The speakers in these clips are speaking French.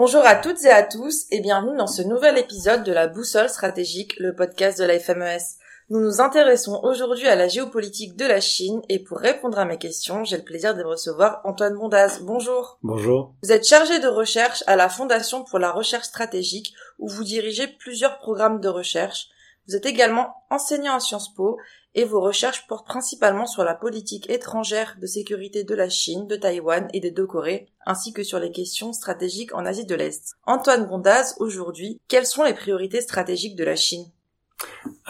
Bonjour à toutes et à tous et bienvenue dans ce nouvel épisode de la Boussole stratégique, le podcast de la FMES. Nous nous intéressons aujourd'hui à la géopolitique de la Chine et pour répondre à mes questions, j'ai le plaisir de recevoir Antoine Bondaz. Bonjour. Bonjour. Vous êtes chargé de recherche à la Fondation pour la recherche stratégique où vous dirigez plusieurs programmes de recherche. Vous êtes également enseignant à Sciences Po et vos recherches portent principalement sur la politique étrangère de sécurité de la Chine, de Taïwan et des deux Corées, ainsi que sur les questions stratégiques en Asie de l'Est. Antoine Bondaz, aujourd'hui, quelles sont les priorités stratégiques de la Chine?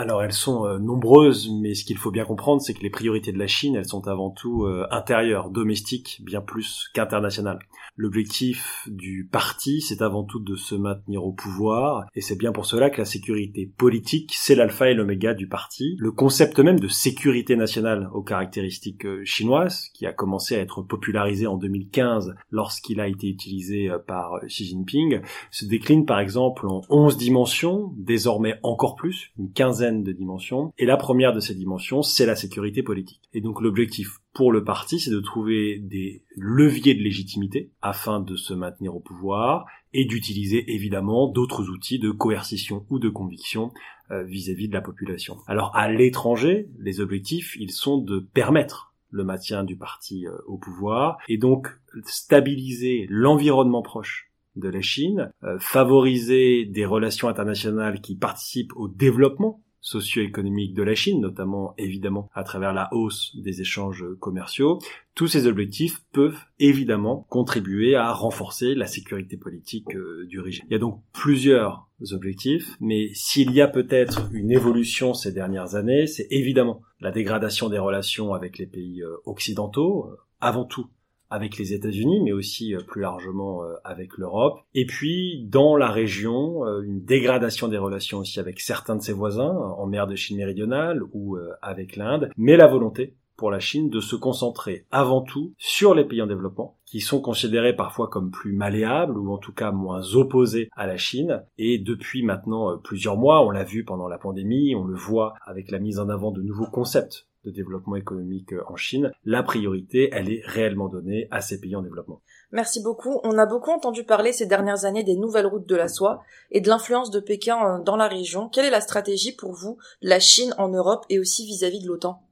Alors elles sont euh, nombreuses, mais ce qu'il faut bien comprendre, c'est que les priorités de la Chine, elles sont avant tout euh, intérieures, domestiques, bien plus qu'internationales. L'objectif du parti, c'est avant tout de se maintenir au pouvoir, et c'est bien pour cela que la sécurité politique, c'est l'alpha et l'oméga du parti. Le concept même de sécurité nationale aux caractéristiques euh, chinoises, qui a commencé à être popularisé en 2015 lorsqu'il a été utilisé par Xi Jinping, se décline par exemple en 11 dimensions, désormais encore plus, une quinzaine de dimensions. Et la première de ces dimensions, c'est la sécurité politique. Et donc l'objectif pour le parti, c'est de trouver des leviers de légitimité afin de se maintenir au pouvoir et d'utiliser évidemment d'autres outils de coercition ou de conviction euh, vis-à-vis de la population. Alors à l'étranger, les objectifs, ils sont de permettre le maintien du parti euh, au pouvoir et donc stabiliser l'environnement proche de la Chine, euh, favoriser des relations internationales qui participent au développement socio-économique de la Chine, notamment évidemment à travers la hausse des échanges commerciaux. Tous ces objectifs peuvent évidemment contribuer à renforcer la sécurité politique euh, du régime. Il y a donc plusieurs objectifs, mais s'il y a peut-être une évolution ces dernières années, c'est évidemment la dégradation des relations avec les pays euh, occidentaux, avant tout avec les États-Unis, mais aussi euh, plus largement euh, avec l'Europe. Et puis, dans la région, euh, une dégradation des relations aussi avec certains de ses voisins, en mer de Chine méridionale ou avec l'Inde, mais la volonté pour la Chine de se concentrer avant tout sur les pays en développement, qui sont considérés parfois comme plus malléables ou en tout cas moins opposés à la Chine. Et depuis maintenant plusieurs mois, on l'a vu pendant la pandémie, on le voit avec la mise en avant de nouveaux concepts de développement économique euh, en Chine, la priorité, elle est réellement donnée à ces pays en développement. Merci beaucoup. On a beaucoup entendu parler ces dernières années des nouvelles routes de la soie et de l'influence de Pékin euh, dans la région. Quelle est la stratégie pour vous de la Chine en Europe et aussi vis-à-vis de l'OTAN?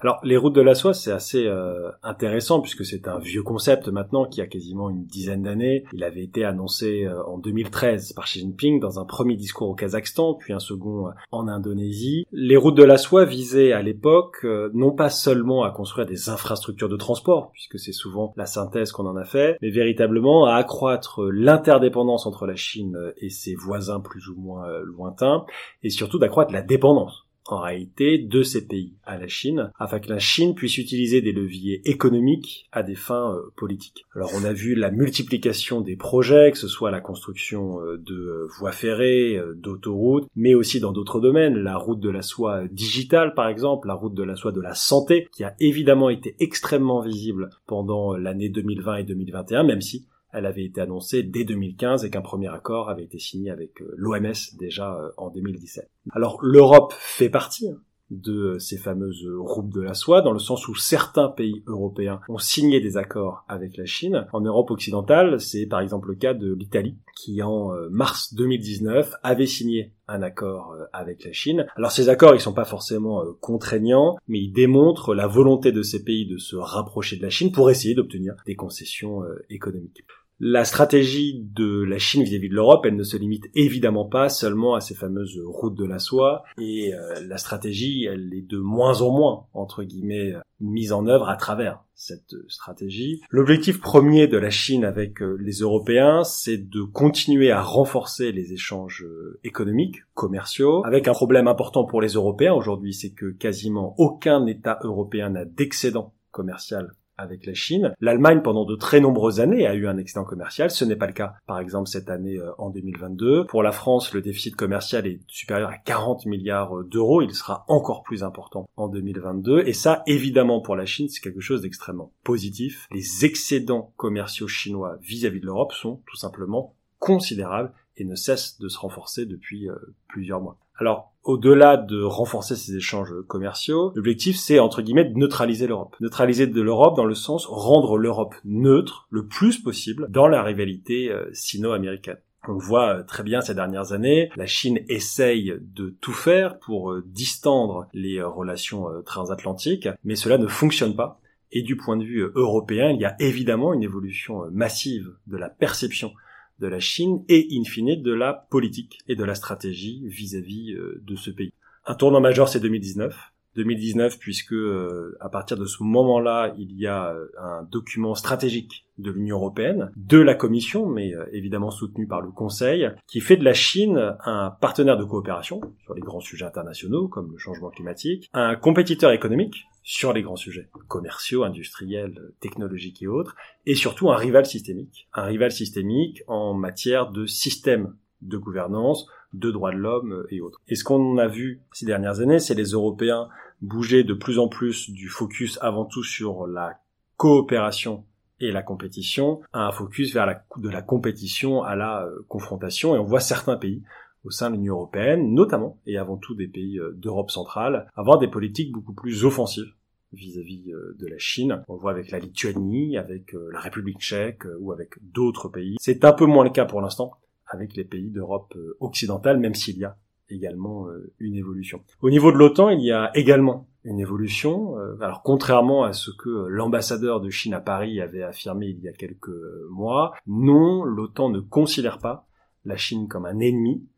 Alors les routes de la soie, c'est assez euh, intéressant puisque c'est un vieux concept maintenant qui a quasiment une dizaine d'années. Il avait été annoncé euh, en 2013 par Xi Jinping dans un premier discours au Kazakhstan, puis un second euh, en Indonésie. Les routes de la soie visaient à l'époque non pas seulement à construire des infrastructures de transport, puisque c'est souvent la synthèse qu'on en a fait, mais véritablement à accroître l'interdépendance entre la Chine et ses voisins plus ou moins lointains, et surtout d'accroître la dépendance en réalité de ces pays à la Chine, afin que la Chine puisse utiliser des leviers économiques à des fins euh, politiques. Alors on a vu la multiplication des projets, que ce soit la construction euh, de euh, voies ferrées, d'autoroutes, mais aussi dans d'autres domaines, la route de la soie digitale par exemple, la route de la soie de la santé, qui a évidemment été extrêmement visible pendant l'année 2020 et 2021, même si elle avait été annoncée dès 2015 et qu'un premier accord avait été signé avec euh, l'OMS déjà euh, en 2017. Alors l'Europe fait partie hein, de ces fameuses routes de la soie, dans le sens où certains pays européens ont signé des accords avec la Chine. En Europe occidentale, c'est par exemple le cas de l'Italie, qui en euh, mars 2019 avait signé un accord avec la Chine. Alors ces accords, ils sont pas forcément contraignants, mais ils démontrent la volonté de ces pays de se rapprocher de la Chine pour essayer d'obtenir des concessions économiques. La stratégie de la Chine vis-à-vis de l'Europe, elle ne se limite évidemment pas seulement à ces fameuses routes de la soie, et euh, la stratégie, elle est de moins en moins, entre guillemets, mise en œuvre à travers cette stratégie. L'objectif premier de la Chine avec euh, les Européens, c'est de continuer à renforcer les échanges euh, économiques, commerciaux, avec un problème important pour les Européens aujourd'hui, c'est que quasiment aucun État européen n'a d'excédent commercial avec la Chine. L'Allemagne, pendant de très nombreuses années, a eu un excédent commercial. Ce n'est pas le cas, par exemple, cette année euh, en 2022. Pour la France, le déficit commercial est supérieur à 40 milliards d'euros. Il sera encore plus important en 2022. Et ça, évidemment, pour la Chine, c'est quelque chose d'extrêmement positif. Les excédents commerciaux chinois vis-à-vis de l'Europe sont tout simplement considérables et ne cessent de se renforcer depuis euh, plusieurs mois. Alors, au-delà de renforcer ces échanges commerciaux, l'objectif c'est entre guillemets de neutraliser l'Europe. Neutraliser de l'Europe dans le sens rendre l'Europe neutre le plus possible dans la rivalité euh, sino-américaine. On voit euh, très bien ces dernières années, la Chine essaye de tout faire pour euh, distendre les relations transatlantiques, mais cela ne fonctionne pas. Et du point de vue européen, il y a évidemment une évolution massive de la perception de la Chine et in fine de la politique et de la stratégie vis-à-vis euh, de ce pays. Un tournant majeur c'est 2019. 2019 puisque euh, à partir de ce moment-là, il y a euh, un document stratégique de l'Union européenne, de la Commission, mais évidemment soutenu par le Conseil, qui fait de la Chine un partenaire de coopération sur les grands sujets internationaux comme le changement climatique, un compétiteur économique sur les grands sujets commerciaux, industriels, technologiques et autres, et surtout un rival systémique. Un rival systémique en matière de système de gouvernance, de droits de l'homme et autres. Et ce qu'on a vu ces dernières années, c'est les Européens bouger de plus en plus du focus avant tout sur la coopération et la compétition à un focus vers de la compétition à la euh, confrontation. Et on voit certains pays au sein de l'Union européenne, notamment et avant tout des pays euh, d'Europe centrale, avoir des politiques beaucoup plus offensives vis-à-vis euh, de la Chine. On voit avec la Lituanie, avec euh, la République tchèque euh, ou avec d'autres pays. C'est un peu moins le cas pour l'instant avec les pays d'Europe occidentale, même s'il y a également une évolution. Au niveau de l'OTAN, il y a également une évolution. Alors contrairement à ce que l'ambassadeur de Chine à Paris avait affirmé il y a quelques mois, non, l'OTAN ne considère pas la Chine comme un ennemi,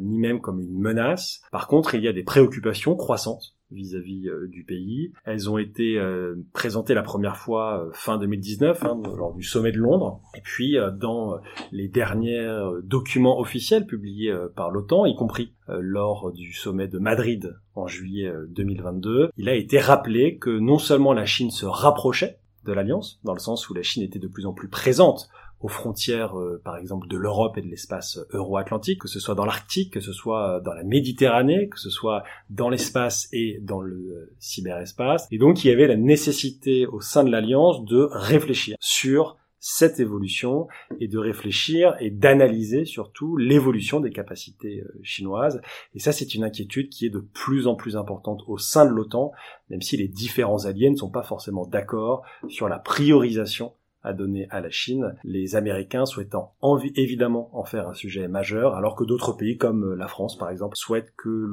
ni même comme une menace. Par contre, il y a des préoccupations croissantes vis-à-vis euh, du pays. Elles ont été euh, présentées la première fois euh, fin 2019 hein, lors du sommet de Londres, et puis dans les derniers documents officiels publiés par l'OTAN, y compris lors du sommet de Madrid en juillet 2022, il a été rappelé que non seulement la Chine se rapprochait de l'Alliance, dans le sens où la Chine était de plus en plus présente aux frontières, euh, par exemple, de l'Europe et de l'espace euro-atlantique, que ce soit dans l'Arctique, que ce soit dans la Méditerranée, que ce soit dans l'espace et dans le euh, cyberespace. Et donc, il y avait la nécessité au sein de l'Alliance de réfléchir sur cette évolution et de réfléchir et d'analyser surtout l'évolution des capacités euh, chinoises. Et ça, c'est une inquiétude qui est de plus en plus importante au sein de l'OTAN, même si les différents alliés ne sont pas forcément d'accord sur la priorisation à donner à la Chine, les Américains souhaitant évidemment en faire un sujet majeur, alors que d'autres pays comme euh, la France par exemple souhaitent que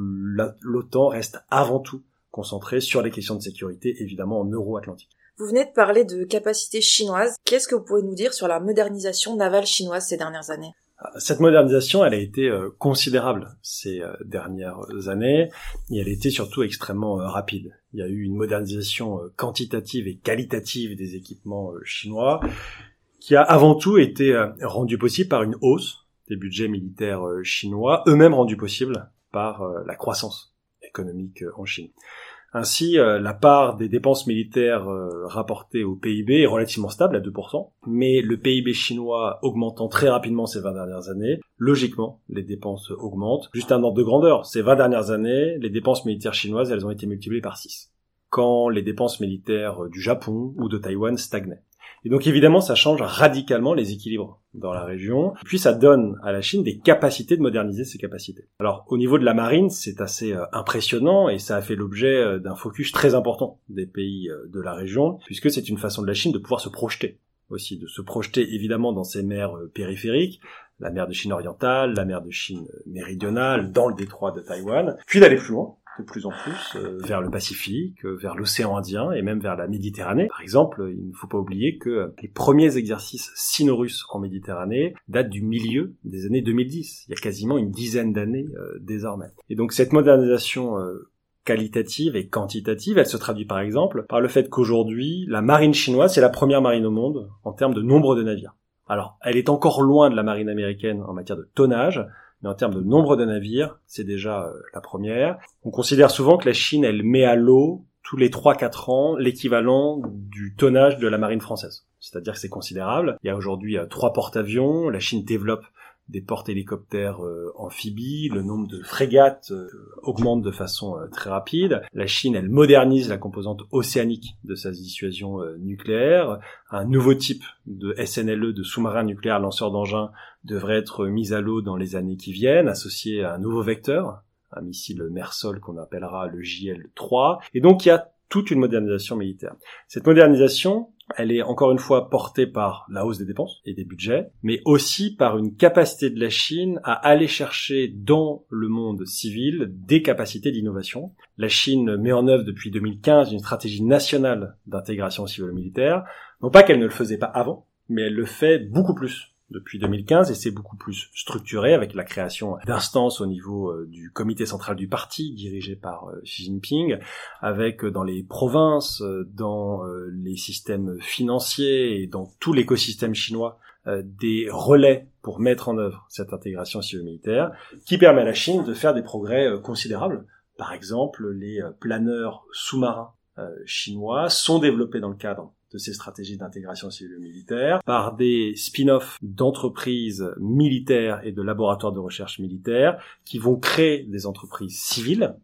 l'OTAN reste avant tout concentré sur les questions de sécurité, évidemment en euro-atlantique. Vous venez de parler de capacités chinoises. Qu'est-ce que vous pouvez nous dire sur la modernisation navale chinoise ces dernières années? Cette modernisation, elle a été euh, considérable ces euh, dernières années et elle a été surtout extrêmement euh, rapide. Il y a eu une modernisation quantitative et qualitative des équipements chinois qui a avant tout été rendue possible par une hausse des budgets militaires chinois, eux-mêmes rendus possibles par la croissance économique en Chine. Ainsi, euh, la part des dépenses militaires euh, rapportées au PIB est relativement stable à 2%, mais le PIB chinois augmentant très rapidement ces 20 dernières années, logiquement, les dépenses augmentent. Juste un ordre de grandeur, ces 20 dernières années, les dépenses militaires chinoises, elles ont été multipliées par 6, quand les dépenses militaires du Japon ou de Taïwan stagnaient. Et donc évidemment, ça change radicalement les équilibres dans la région. Puis ça donne à la Chine des capacités de moderniser ses capacités. Alors au niveau de la marine, c'est assez euh, impressionnant et ça a fait l'objet euh, d'un focus très important des pays euh, de la région, puisque c'est une façon de la Chine de pouvoir se projeter aussi, de se projeter évidemment dans ces mers périphériques, la mer de Chine orientale, la mer de Chine méridionale, dans le détroit de Taïwan, puis d'aller plus loin, plus en plus euh, vers le Pacifique, euh, vers l'océan Indien et même vers la Méditerranée. Par exemple, il ne faut pas oublier que les premiers exercices sino-russes en Méditerranée datent du milieu des années 2010. Il y a quasiment une dizaine d'années euh, désormais. Et donc cette modernisation qualitative et quantitative, elle se traduit par exemple par le fait qu'aujourd'hui, la marine chinoise, c'est la première marine au monde en termes de nombre de navires. Alors, elle est encore loin de la marine américaine en matière de tonnage, mais en termes de nombre de navires, c'est déjà euh, la première. On considère souvent que la Chine, elle met à l'eau tous les 3-4 ans l'équivalent du tonnage de la marine française. C'est-à-dire que c'est considérable. Il y a aujourd'hui euh, trois porte-avions. La Chine développe des porte-hélicoptères euh, amphibies, le nombre de frégates euh, augmente de façon euh, très rapide. La Chine, elle modernise la composante océanique de sa dissuasion nucléaire. Un nouveau type de SNLE, de sous-marin nucléaire lanceur d'engins, devrait être mis à l'eau dans les années qui viennent, associé à un nouveau vecteur, un missile Mersol qu'on appellera le JL-3. Et donc il y a toute une modernisation militaire. Cette modernisation, elle est encore une fois portée par la hausse des dépenses et des budgets, mais aussi par une capacité de la Chine à aller chercher dans le monde civil des capacités d'innovation. La Chine met en œuvre depuis 2015 une stratégie nationale d'intégration civilo-militaire. Non pas qu'elle ne le faisait pas avant, mais elle le fait beaucoup plus depuis 2015 et c'est beaucoup plus structuré avec la création d'instances au niveau euh, du comité central du parti dirigé par euh, Xi Jinping, avec euh, dans les provinces, dans les systèmes financiers et dans tout l'écosystème chinois des relais pour mettre en œuvre cette intégration civilo-militaire qui permet à la Chine de faire des progrès considérables. Par exemple, les planeurs sous-marins chinois sont développés dans le cadre de ces stratégies d'intégration civile-militaire par des spin-offs d'entreprises militaires et de laboratoires de recherche militaires qui vont créer des entreprises civiles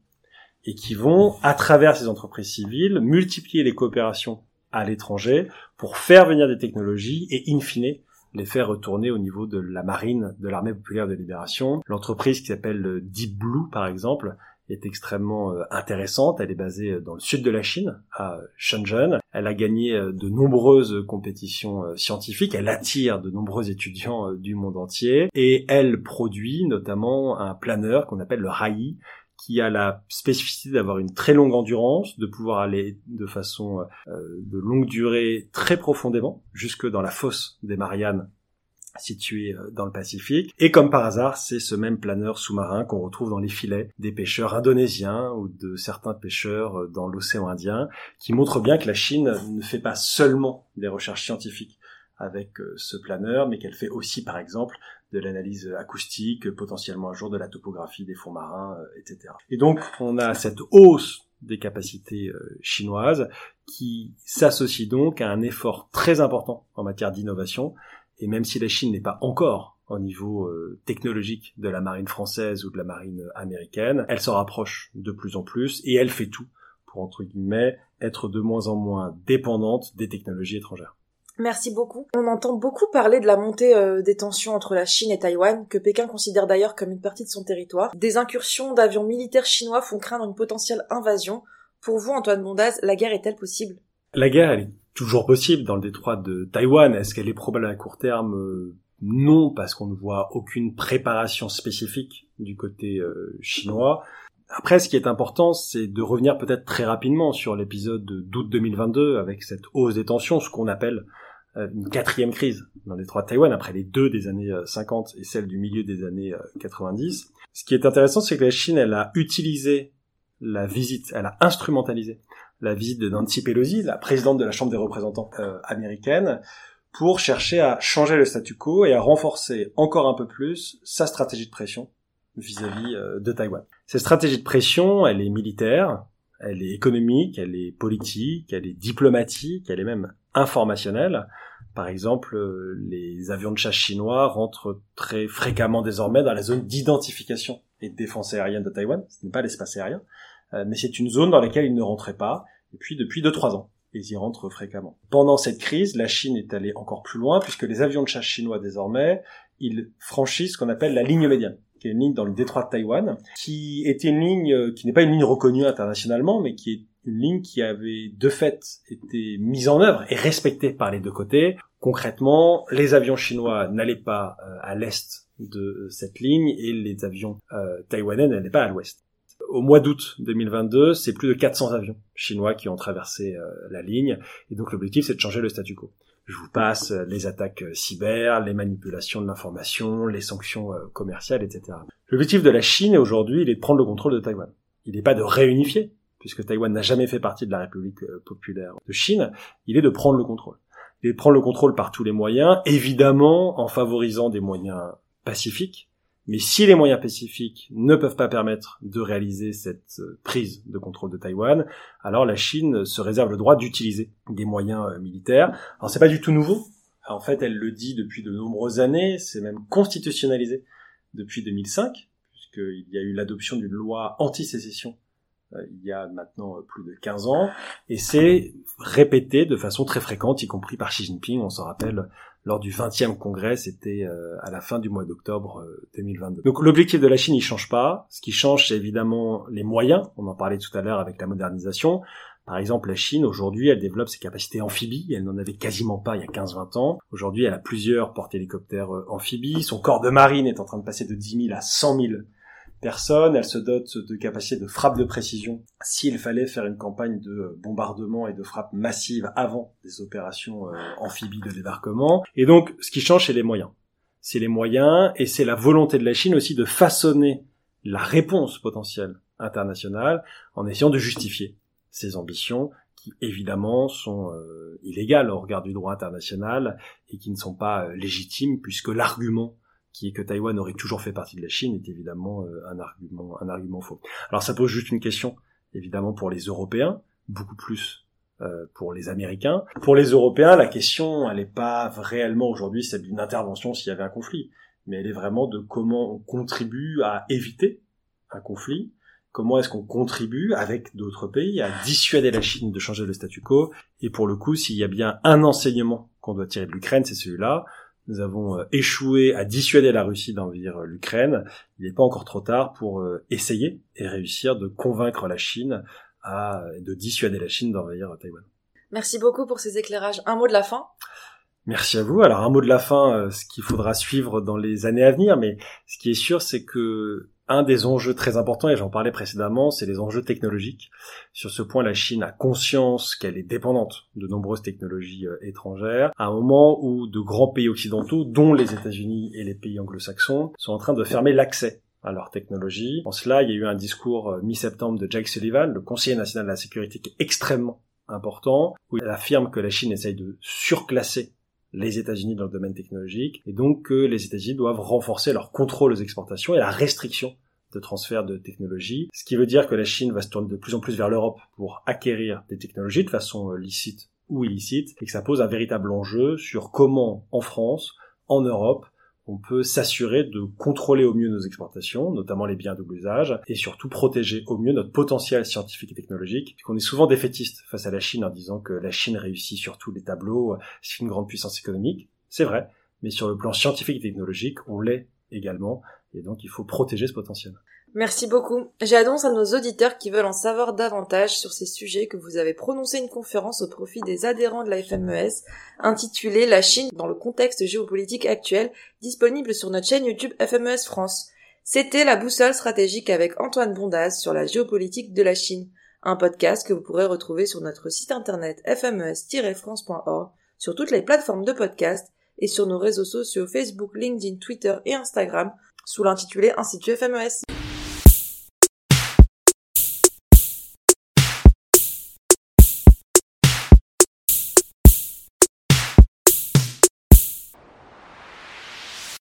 et qui vont, à travers ces entreprises civiles, multiplier les coopérations à l'étranger pour faire venir des technologies et, in fine, les faire retourner au niveau de la marine de l'armée populaire de libération. L'entreprise qui s'appelle Deep Blue, par exemple, est extrêmement euh, intéressante. Elle est basée euh, dans le sud de la Chine, à Shenzhen. Elle a gagné euh, de nombreuses compétitions scientifiques. Elle attire de nombreux étudiants du monde entier. Et elle produit notamment un planeur qu'on appelle le RAI, qui a la spécificité d'avoir une très longue endurance, de pouvoir aller de façon de longue durée très profondément, jusque dans la fosse des Mariannes situé euh, dans le Pacifique. Et comme par hasard, c'est ce même planeur sous-marin qu'on retrouve dans les filets des pêcheurs indonésiens ou de certains pêcheurs euh, dans l'océan Indien, qui montre bien que la Chine ne fait pas seulement des recherches scientifiques avec euh, ce planeur, mais qu'elle fait aussi, par exemple, de l'analyse acoustique, potentiellement un jour de la topographie des fonds marins, etc. Et donc, on a cette hausse des capacités chinoises qui s'associe donc à un effort très important en matière d'innovation et même si la Chine n'est pas encore au niveau euh, technologique de la marine française ou de la marine américaine, elle s'en rapproche de plus en plus et elle fait tout pour, entre guillemets, être de moins en moins dépendante des technologies étrangères. Merci beaucoup. On entend beaucoup parler de la montée euh, des tensions entre la Chine et Taïwan, que Pékin considère d'ailleurs comme une partie de son territoire. Des incursions d'avions militaires chinois font craindre une potentielle invasion. Pour vous, Antoine Bondaz, la guerre est-elle possible? La guerre, elle est toujours possible dans le détroit de Taïwan. Est-ce qu'elle est probable à court terme? Euh, Non, parce qu'on ne voit aucune préparation spécifique du côté euh, chinois. Après, ce qui est important, c'est de revenir peut-être très rapidement sur l'épisode d'août 2022 avec cette hausse des tensions, ce qu'on appelle euh, une quatrième crise dans le détroit de Taïwan, après les deux des années 50 et celle du milieu des années 90. Ce qui est intéressant, c'est que la Chine, elle a utilisé la visite, elle a instrumentalisé la visite de Nancy Pelosi, la présidente de la Chambre des représentants euh, américaine, pour chercher à changer le statu quo et à renforcer encore un peu plus sa stratégie de pression vis-à-vis euh, de Taïwan. Cette stratégie de pression, elle est militaire, elle est économique, elle est politique, elle est diplomatique, elle est même informationnelle. Par exemple, euh, les avions de chasse chinois rentrent très fréquemment désormais dans la zone d'identification et de défense aérienne de Taïwan. Ce n'est pas l'espace aérien, mais c'est une zone dans laquelle ils ne rentraient pas et puis depuis 2-3 ans, ils y rentrent fréquemment. Pendant cette crise, la Chine est allée encore plus loin, puisque les avions de chasse chinois désormais, ils franchissent ce qu'on appelle la ligne médiane qui est une ligne dans le détroit de Taïwan, qui était une ligne euh, qui n'est pas une ligne reconnue internationalement, mais qui est une ligne qui avait de fait été mise en œuvre et respectée par les deux côtés. Concrètement, les avions chinois n'allaient pas euh, à l'est de cette ligne et les avions euh, taïwanais n'allaient pas à l'ouest au mois d'août 2022, c'est plus de 400 avions chinois qui ont traversé euh, la ligne. Et donc l'objectif, c'est de changer le statu quo. Je vous passe euh, les attaques euh, cyber, les manipulations de l'information, les sanctions commerciales, etc. L'objectif de la Chine aujourd'hui, il est de prendre le contrôle de Taïwan. Il n'est pas de réunifier, puisque Taïwan n'a jamais fait partie de la République populaire de Chine. Il est de prendre le contrôle. Il est de prendre le contrôle par tous les moyens, évidemment en favorisant des moyens pacifiques, mais si les moyens pacifiques ne peuvent pas permettre de réaliser cette euh, prise de contrôle de Taïwan, alors la Chine se réserve le droit d'utiliser des moyens euh, militaires. Alors c'est pas du tout nouveau. En fait, elle le dit depuis de nombreuses années. C'est même constitutionnalisé depuis 2005, puisqu'il y a eu l'adoption d'une loi anti-sécession il y a maintenant plus de 15 ans, et c'est répété de façon très fréquente, y compris par Xi Jinping. On s'en rappelle lors du 20e congrès, c'était à la fin du mois d'octobre 2022. Donc l'objectif de la Chine, il change pas. Ce qui change, c'est évidemment les moyens. On en parlait tout à l'heure avec la modernisation. Par exemple, la Chine, aujourd'hui, elle développe ses capacités amphibies. Elle n'en avait quasiment pas il y a 15-20 ans. Aujourd'hui, elle a plusieurs porte-hélicoptères amphibies. Son corps de marine est en train de passer de 10 000 à 100 000 personne, elle se dote de capacités de frappe de précision s'il fallait faire une campagne de bombardement et de frappe massive avant des opérations euh, amphibies de débarquement. Et donc, ce qui change, c'est les moyens. C'est les moyens et c'est la volonté de la Chine aussi de façonner la réponse potentielle internationale en essayant de justifier ses ambitions qui évidemment sont euh, illégales au regard du droit international et qui ne sont pas euh, légitimes puisque l'argument qui est que Taïwan aurait toujours fait partie de la Chine, est évidemment euh, un argument, un argument faux. Alors ça pose juste une question, évidemment pour les Européens, beaucoup plus euh, pour les Américains. Pour les Européens, la question, elle n'est pas réellement aujourd'hui celle d'une intervention s'il y avait un conflit, mais elle est vraiment de comment on contribue à éviter un conflit, comment est-ce qu'on contribue avec d'autres pays à dissuader la Chine de changer le statu quo, et pour le coup, s'il y a bien un enseignement qu'on doit tirer de l'Ukraine, c'est celui-là, nous avons euh, échoué à dissuader la Russie d'envahir euh, l'Ukraine. Il n'est pas encore trop tard pour euh, essayer et réussir de convaincre la Chine à de dissuader la Chine d'envahir Taïwan. Merci beaucoup pour ces éclairages. Un mot de la fin? Merci à vous. Alors un mot de la fin, ce qu'il faudra suivre dans les années à venir, mais ce qui est sûr, c'est que un des enjeux très importants, et j'en parlais précédemment, c'est les enjeux technologiques. Sur ce point, la Chine a conscience qu'elle est dépendante de nombreuses technologies euh, étrangères, à un moment où de grands pays occidentaux, dont les États-Unis et les pays anglo-saxons, sont en train de fermer l'accès à leurs technologies. En cela, il y a eu un discours euh, mi-septembre de Jake Sullivan, le conseiller national de la sécurité, qui est extrêmement important, où il affirme que la Chine essaye de surclasser les États-Unis dans le domaine technologique, et donc que les États-Unis doivent renforcer leur contrôle aux exportations et la restriction de transfert de technologies, ce qui veut dire que la Chine va se tourner de plus en plus vers l'Europe pour acquérir des technologies de façon euh, licite ou illicite, et que ça pose un véritable enjeu sur comment, en France, en Europe, on peut s'assurer de contrôler au mieux nos exportations, notamment les biens de double usage, et surtout protéger au mieux notre potentiel scientifique et technologique, puisqu'on est souvent défaitiste face à la Chine en disant que la Chine réussit sur tous les tableaux, c'est une grande puissance économique. C'est vrai, mais sur le plan scientifique et technologique, on l'est également, et donc il faut protéger ce potentiel. Merci beaucoup. J'annonce à nos auditeurs qui veulent en savoir davantage sur ces sujets que vous avez prononcé une conférence au profit des adhérents de la FMES intitulée La Chine dans le contexte géopolitique actuel, disponible sur notre chaîne YouTube FMES France. C'était la boussole stratégique avec Antoine Bondaz sur la géopolitique de la Chine, un podcast que vous pourrez retrouver sur notre site internet fmes-france.org, sur toutes les plateformes de podcast et sur nos réseaux sociaux Facebook, LinkedIn, Twitter et Instagram sous l'intitulé Institut FMES.